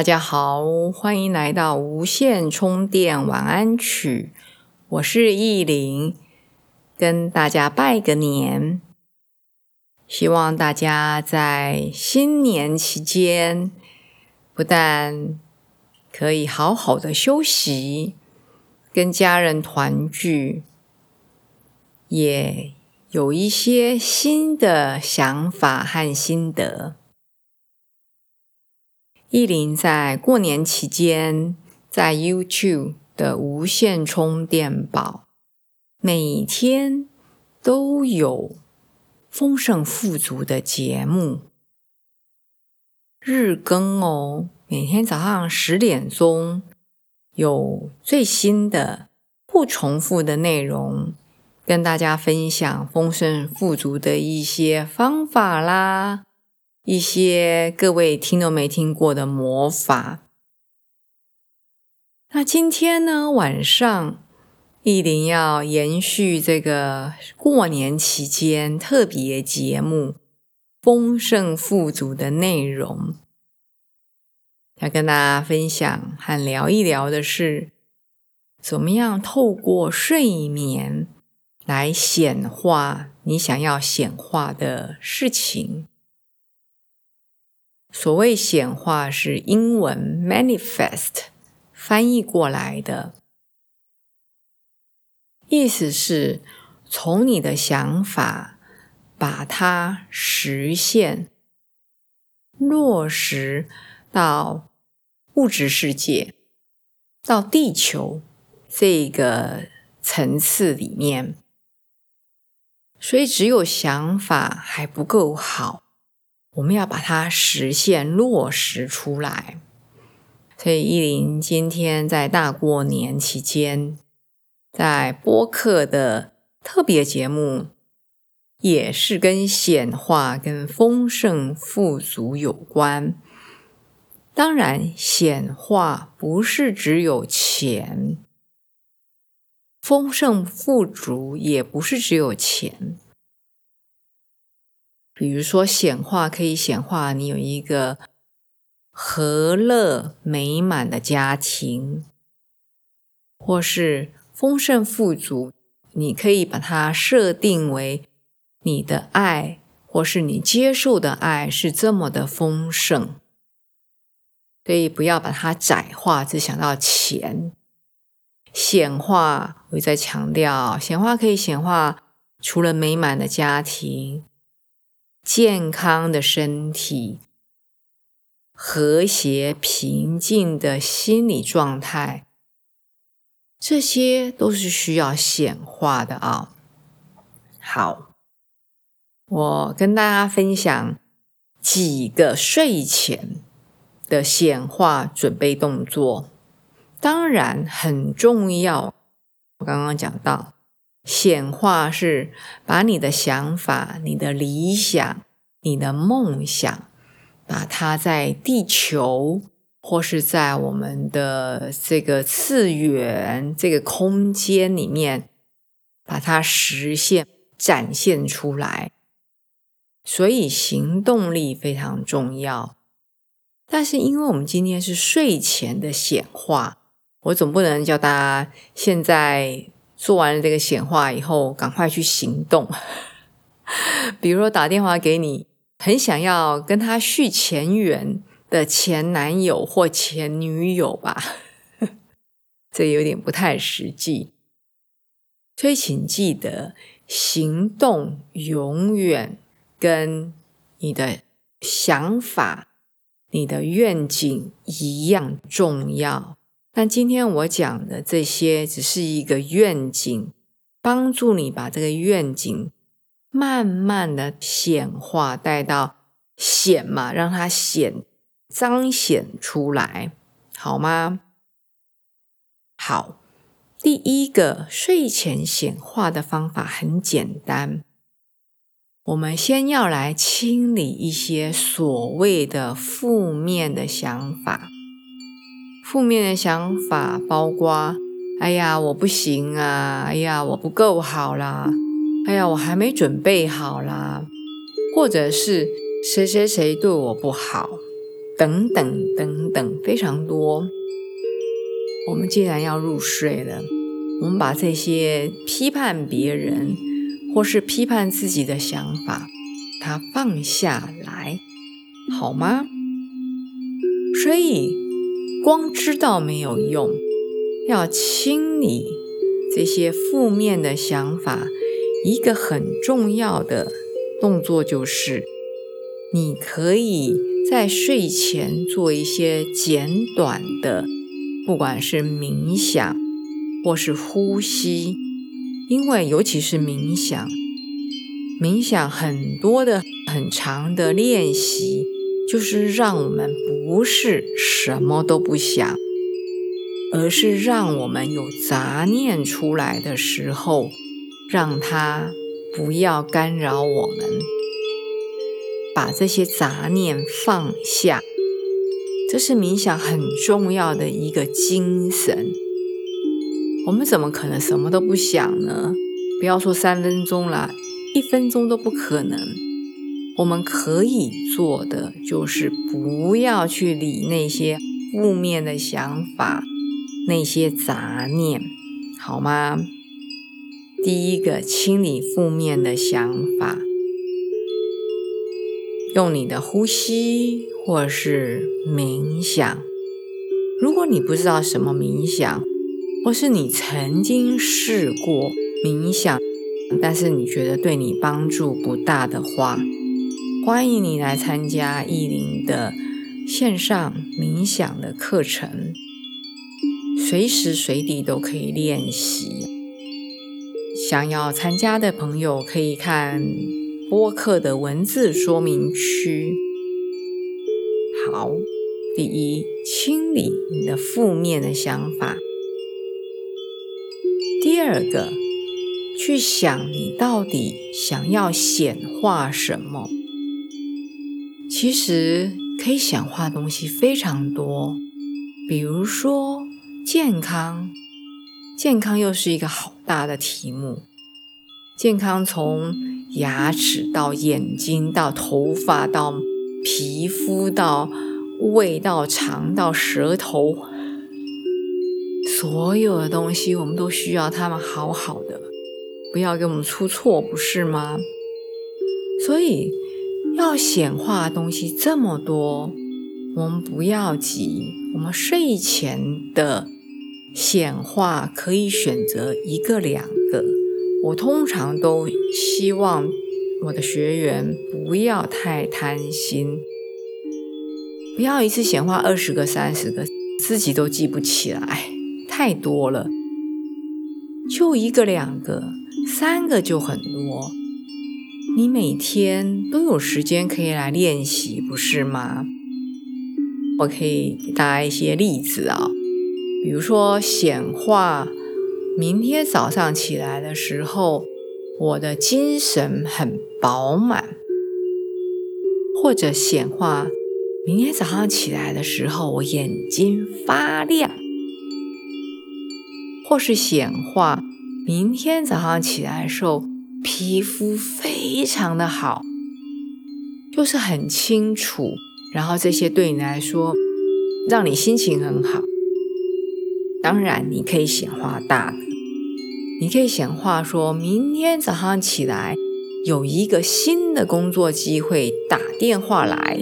大家好，欢迎来到无线充电晚安曲。我是意林，跟大家拜个年。希望大家在新年期间，不但可以好好的休息，跟家人团聚，也有一些新的想法和心得。意林在过年期间，在 YouTube 的无线充电宝，每天都有丰盛富足的节目，日更哦。每天早上十点钟有最新的、不重复的内容，跟大家分享丰盛富足的一些方法啦。一些各位听都没听过的魔法。那今天呢，晚上一定要延续这个过年期间特别节目“丰盛富足”的内容，要跟大家分享和聊一聊的是，怎么样透过睡眠来显化你想要显化的事情。所谓显化是英文 manifest 翻译过来的，意思是从你的想法把它实现、落实到物质世界、到地球这个层次里面。所以，只有想法还不够好。我们要把它实现落实出来，所以依林今天在大过年期间，在播客的特别节目，也是跟显化、跟丰盛富足有关。当然，显化不是只有钱，丰盛富足也不是只有钱。比如说，显化可以显化你有一个和乐美满的家庭，或是丰盛富足，你可以把它设定为你的爱，或是你接受的爱是这么的丰盛。所以不要把它窄化，只想到钱。显化，我在强调，显化可以显化除了美满的家庭。健康的身体、和谐平静的心理状态，这些都是需要显化的啊。好，我跟大家分享几个睡前的显化准备动作，当然很重要。我刚刚讲到。显化是把你的想法、你的理想、你的梦想，把它在地球或是在我们的这个次元、这个空间里面，把它实现、展现出来。所以行动力非常重要。但是，因为我们今天是睡前的显化，我总不能叫大家现在。做完了这个显化以后，赶快去行动。比如说打电话给你很想要跟他续前缘的前男友或前女友吧，这有点不太实际。所以请记得，行动永远跟你的想法、你的愿景一样重要。但今天我讲的这些只是一个愿景，帮助你把这个愿景慢慢的显化，带到显嘛，让它显彰显出来，好吗？好，第一个睡前显化的方法很简单，我们先要来清理一些所谓的负面的想法。负面的想法包括：哎呀，我不行啊！哎呀，我不够好啦！哎呀，我还没准备好啦！或者是谁谁谁对我不好，等等等等，非常多。我们既然要入睡了，我们把这些批判别人或是批判自己的想法，它放下来，好吗？所以。光知道没有用，要清理这些负面的想法。一个很重要的动作就是，你可以在睡前做一些简短的，不管是冥想或是呼吸，因为尤其是冥想，冥想很多的很长的练习。就是让我们不是什么都不想，而是让我们有杂念出来的时候，让它不要干扰我们，把这些杂念放下。这是冥想很重要的一个精神。我们怎么可能什么都不想呢？不要说三分钟了，一分钟都不可能。我们可以做的就是不要去理那些负面的想法、那些杂念，好吗？第一个，清理负面的想法，用你的呼吸或是冥想。如果你不知道什么冥想，或是你曾经试过冥想，但是你觉得对你帮助不大的话，欢迎你来参加意林的线上冥想的课程，随时随地都可以练习。想要参加的朋友可以看播客的文字说明区。好，第一，清理你的负面的想法；第二个，去想你到底想要显化什么。其实可以显化的东西非常多，比如说健康，健康又是一个好大的题目。健康从牙齿到眼睛到头发到皮肤到胃到肠到舌头，所有的东西我们都需要它们好好的，不要给我们出错，不是吗？所以。要显化的东西这么多，我们不要急。我们睡前的显化可以选择一个、两个。我通常都希望我的学员不要太贪心，不要一次显化二十个、三十个，自己都记不起来，太多了。就一个、两个、三个就很多。你每天都有时间可以来练习，不是吗？我可以给大家一些例子啊，比如说显化，明天早上起来的时候，我的精神很饱满；或者显化，明天早上起来的时候，我眼睛发亮；或是显化，明天早上起来的时候。皮肤非常的好，就是很清楚，然后这些对你来说，让你心情很好。当然，你可以显化大的，你可以显化说明天早上起来有一个新的工作机会打电话来。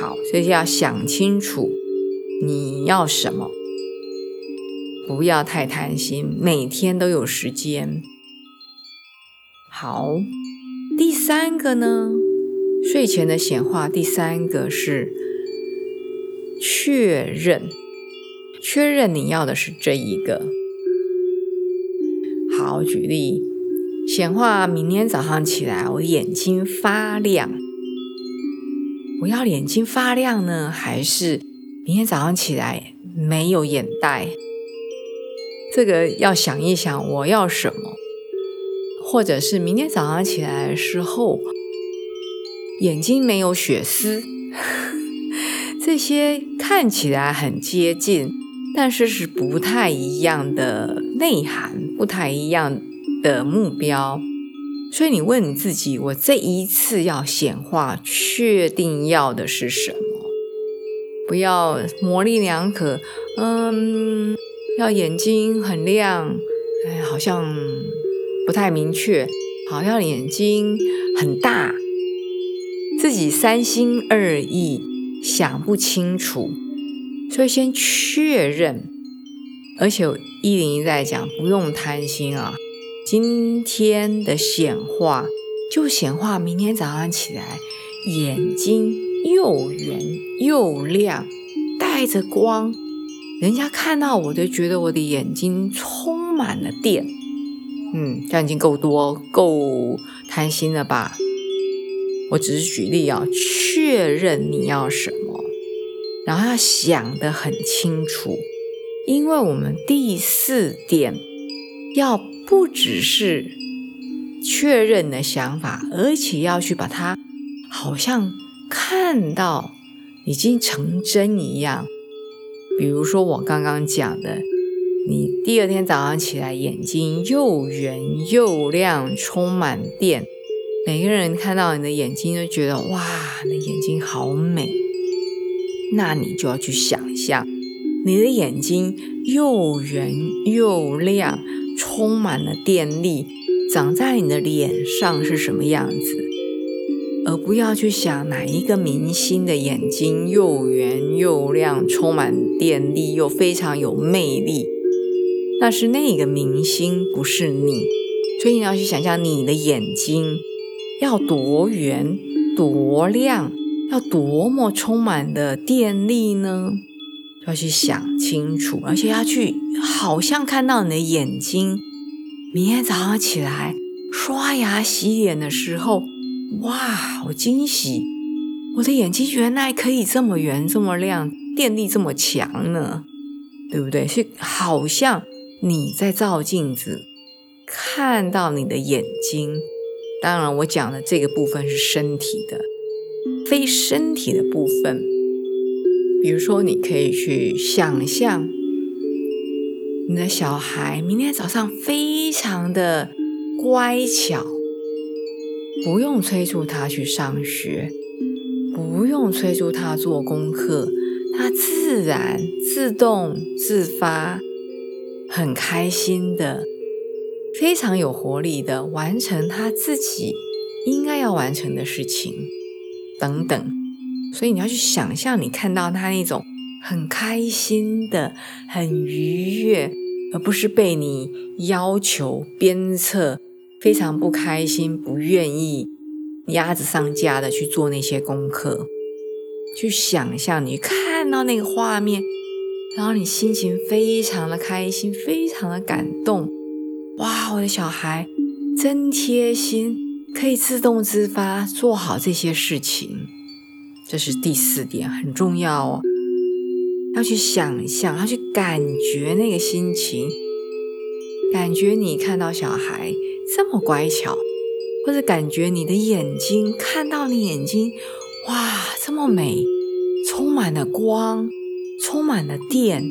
好，所以要想清楚你要什么。不要太贪心，每天都有时间。好，第三个呢？睡前的显化，第三个是确认，确认你要的是这一个。好，举例显化，明天早上起来我眼睛发亮。我要眼睛发亮呢，还是明天早上起来没有眼袋，这个要想一想我要什么，或者是明天早上起来的时候眼睛没有血丝，这些看起来很接近，但是是不太一样的内涵，不太一样的目标。所以你问你自己：我这一次要显化，确定要的是什么？不要模棱两可。嗯，要眼睛很亮，哎，好像不太明确。好像眼睛很大，自己三心二意，想不清楚。所以先确认，而且一零一在讲，不用贪心啊。今天的显化就显化，明天早上起来眼睛又圆又亮，带着光，人家看到我就觉得我的眼睛充满了电。嗯，这样已经够多、够贪心了吧？我只是举例啊，确认你要什么，然后要想得很清楚，因为我们第四点要。不只是确认的想法，而且要去把它好像看到已经成真一样。比如说我刚刚讲的，你第二天早上起来眼睛又圆又亮，充满电，每个人看到你的眼睛都觉得哇，你的眼睛好美。那你就要去想象，你的眼睛又圆又亮。充满了电力，长在你的脸上是什么样子？而不要去想哪一个明星的眼睛又圆又亮，充满电力又非常有魅力，那是那个明星，不是你。所以你要去想象你的眼睛要多圆、多亮，要多么充满的电力呢？要去想清楚，而且要去，好像看到你的眼睛。明天早上起来刷牙洗脸的时候，哇，好惊喜！我的眼睛原来可以这么圆、这么亮，电力这么强呢，对不对？所以好像你在照镜子，看到你的眼睛。当然，我讲的这个部分是身体的，非身体的部分。比如说，你可以去想象你的小孩明天早上非常的乖巧，不用催促他去上学，不用催促他做功课，他自然、自动、自发，很开心的，非常有活力的完成他自己应该要完成的事情，等等。所以你要去想象，你看到他那种很开心的、很愉悦，而不是被你要求鞭策，非常不开心、不愿意鸭子上架的去做那些功课。去想象你看到那个画面，然后你心情非常的开心，非常的感动。哇，我的小孩真贴心，可以自动自发做好这些事情。这是第四点，很重要哦。要去想象，要去感觉那个心情，感觉你看到小孩这么乖巧，或者感觉你的眼睛看到你眼睛，哇，这么美，充满了光，充满了电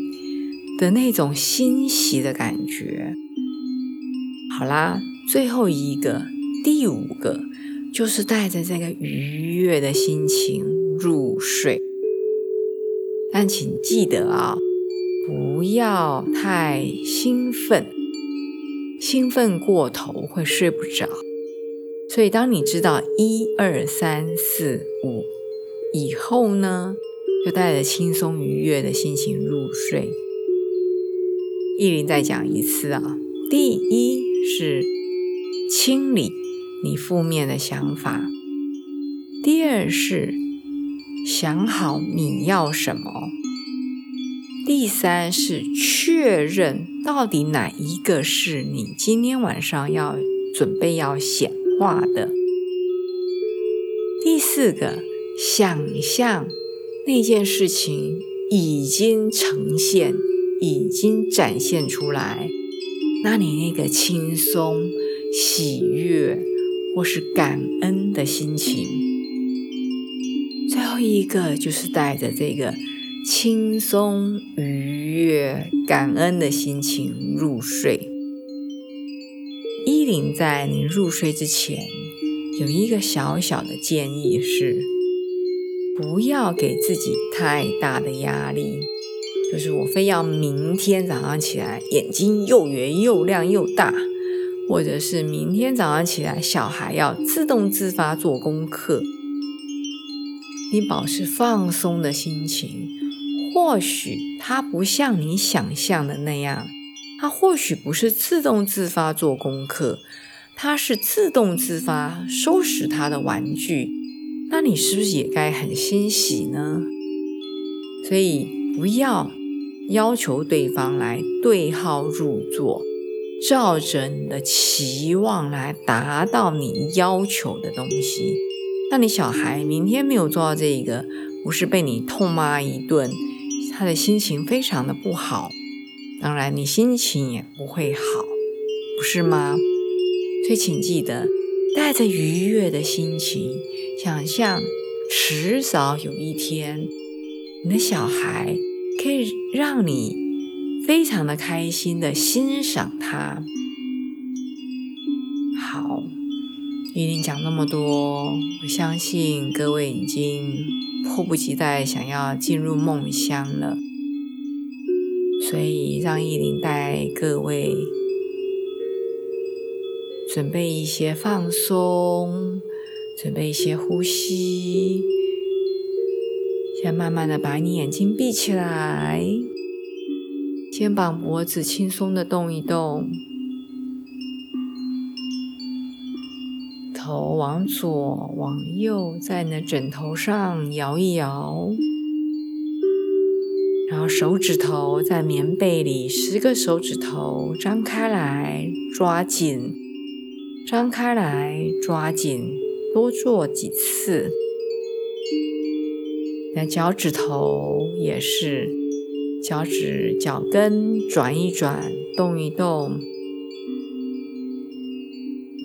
的那种欣喜的感觉。好啦，最后一个，第五个，就是带着这个愉悦的心情。入睡，但请记得啊，不要太兴奋，兴奋过头会睡不着。所以，当你知道一二三四五以后呢，就带着轻松愉悦的心情入睡。意林再讲一次啊，第一是清理你负面的想法，第二是。想好你要什么。第三是确认到底哪一个是你今天晚上要准备要显化的。第四个，想象那件事情已经呈现、已经展现出来，那你那个轻松、喜悦或是感恩的心情，最后一个就是带着这个轻松、愉悦、感恩的心情入睡。依林在你入睡之前，有一个小小的建议是：不要给自己太大的压力，就是我非要明天早上起来眼睛又圆又亮又大，或者是明天早上起来小孩要自动自发做功课。你保持放松的心情，或许它不像你想象的那样。他或许不是自动自发做功课，他是自动自发收拾他的玩具。那你是不是也该很欣喜呢？所以不要要求对方来对号入座，照着你的期望来达到你要求的东西。那你小孩明天没有做到这个，不是被你痛骂一顿，他的心情非常的不好。当然，你心情也不会好，不是吗？所以，请记得带着愉悦的心情，想象迟早有一天，你的小孩可以让你非常的开心的欣赏他。好，依琳讲那么多，我相信各位已经迫不及待想要进入梦乡了。所以，让意林带各位准备一些放松，准备一些呼吸。先慢慢的把你眼睛闭起来，肩膀、脖子轻松的动一动，头往左往右，在你的枕头上摇一摇。然后手指头在棉被里，十个手指头张开来，抓紧，张开来，抓紧，多做几次。那脚趾头也是，脚趾脚跟转一转，动一动。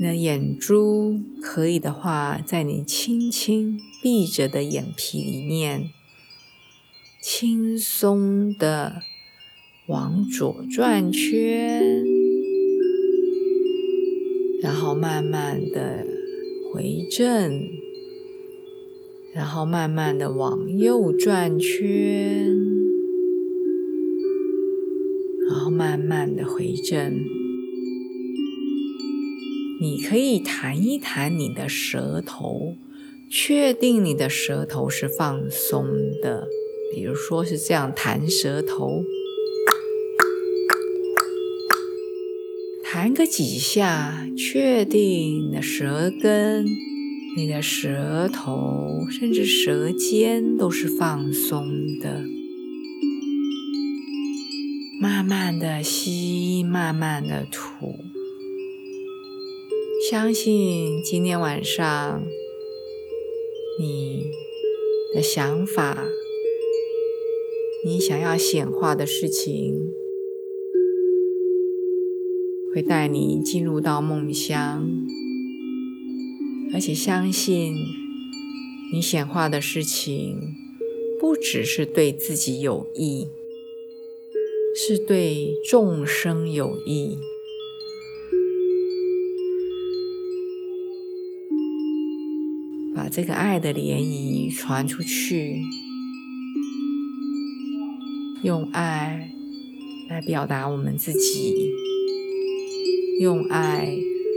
你的眼珠可以的话，在你轻轻闭着的眼皮里面。轻松的往左转圈，然后慢慢的回正，然后慢慢的往右转圈，然后慢慢的回正。你可以弹一弹你的舌头，确定你的舌头是放松的。比如说是这样弹舌头，弹个几下，确定你的舌根、你的舌头，甚至舌尖都是放松的。慢慢的吸，慢慢的吐。相信今天晚上你的想法。你想要显化的事情，会带你进入到梦乡，而且相信你显化的事情不只是对自己有益，是对众生有益。把这个爱的涟漪传出去。用爱来表达我们自己，用爱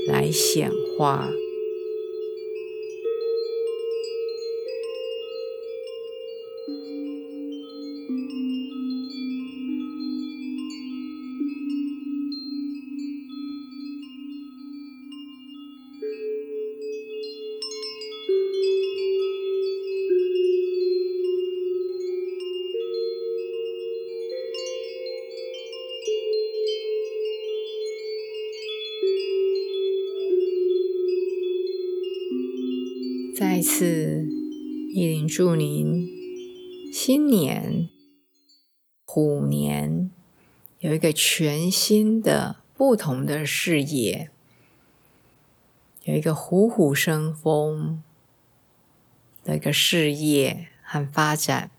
来显化。次，意林祝您新年虎年有一个全新的、不同的视野，有一个虎虎生风的一个事业和发展。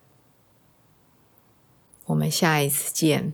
我们下一次见。